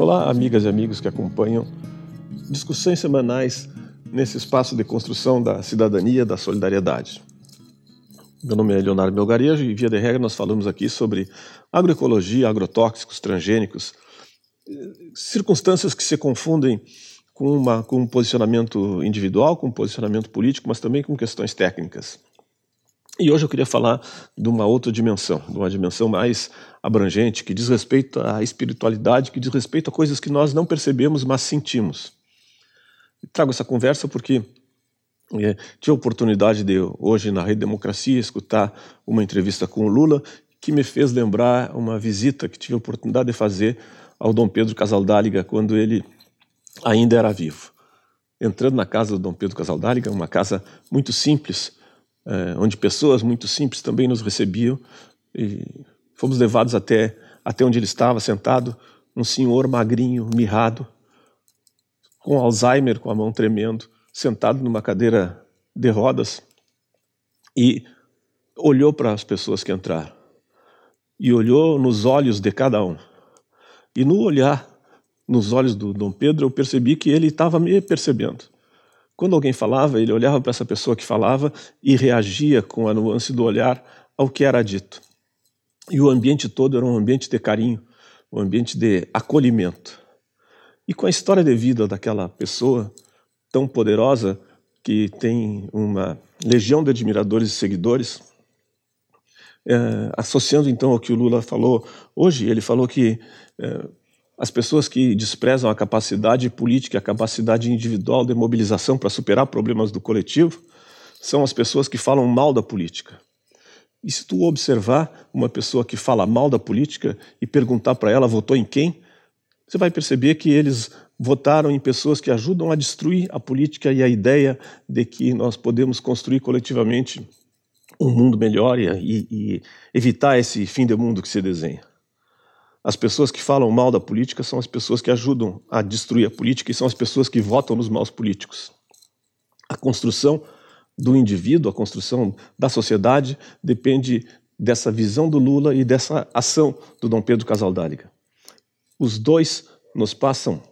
Olá, amigas e amigos que acompanham discussões semanais nesse espaço de construção da cidadania, da solidariedade. Meu nome é Leonardo Melgarejo e, via de regra, nós falamos aqui sobre agroecologia, agrotóxicos, transgênicos, circunstâncias que se confundem com, uma, com um posicionamento individual, com um posicionamento político, mas também com questões técnicas. E hoje eu queria falar de uma outra dimensão, de uma dimensão mais abrangente, que diz respeito à espiritualidade, que diz respeito a coisas que nós não percebemos, mas sentimos. Trago essa conversa porque é, tive a oportunidade de, hoje, na Rede Democracia, escutar uma entrevista com o Lula, que me fez lembrar uma visita que tive a oportunidade de fazer ao Dom Pedro Casaldáliga quando ele ainda era vivo. Entrando na casa do Dom Pedro Casaldáliga, uma casa muito simples, é, onde pessoas muito simples também nos recebiam e fomos levados até até onde ele estava sentado, um senhor magrinho, mirrado, com Alzheimer, com a mão tremendo, sentado numa cadeira de rodas e olhou para as pessoas que entraram e olhou nos olhos de cada um. E no olhar nos olhos do Dom Pedro, eu percebi que ele estava me percebendo. Quando alguém falava, ele olhava para essa pessoa que falava e reagia com a nuance do olhar ao que era dito. E o ambiente todo era um ambiente de carinho, um ambiente de acolhimento. E com a história de vida daquela pessoa tão poderosa, que tem uma legião de admiradores e seguidores, é, associando então ao que o Lula falou hoje, ele falou que é, as pessoas que desprezam a capacidade política, a capacidade individual de mobilização para superar problemas do coletivo, são as pessoas que falam mal da política. E se tu observar uma pessoa que fala mal da política e perguntar para ela votou em quem, você vai perceber que eles votaram em pessoas que ajudam a destruir a política e a ideia de que nós podemos construir coletivamente um mundo melhor e, e evitar esse fim de mundo que se desenha. As pessoas que falam mal da política são as pessoas que ajudam a destruir a política e são as pessoas que votam nos maus políticos. A construção do indivíduo, a construção da sociedade, depende dessa visão do Lula e dessa ação do Dom Pedro Casaldáliga. Os dois nos passam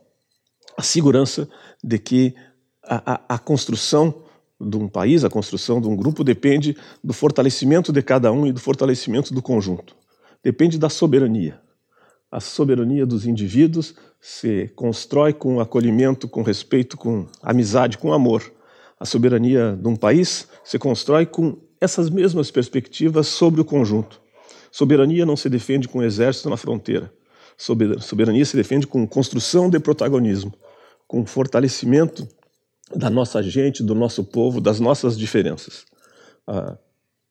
a segurança de que a, a, a construção de um país, a construção de um grupo depende do fortalecimento de cada um e do fortalecimento do conjunto. Depende da soberania. A soberania dos indivíduos se constrói com acolhimento, com respeito, com amizade, com amor. A soberania de um país se constrói com essas mesmas perspectivas sobre o conjunto. Soberania não se defende com exército na fronteira. Soberania se defende com construção de protagonismo, com fortalecimento da nossa gente, do nosso povo, das nossas diferenças. A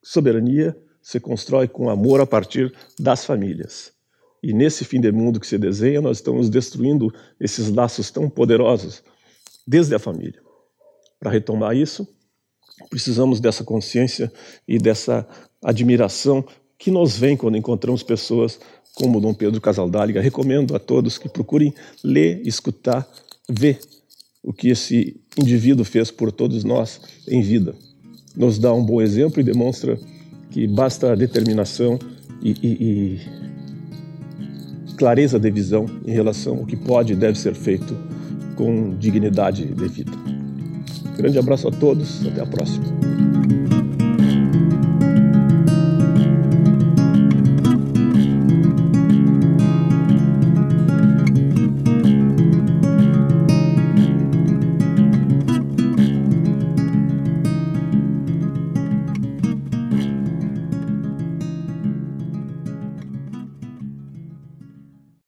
soberania se constrói com amor a partir das famílias. E nesse fim de mundo que se desenha, nós estamos destruindo esses laços tão poderosos desde a família. Para retomar isso, precisamos dessa consciência e dessa admiração que nos vem quando encontramos pessoas como Dom Pedro Casaldáliga. Recomendo a todos que procurem ler, escutar, ver o que esse indivíduo fez por todos nós em vida. Nos dá um bom exemplo e demonstra que basta determinação e, e, e clareza de visão em relação ao que pode e deve ser feito com dignidade devida. Grande abraço a todos, até a próxima.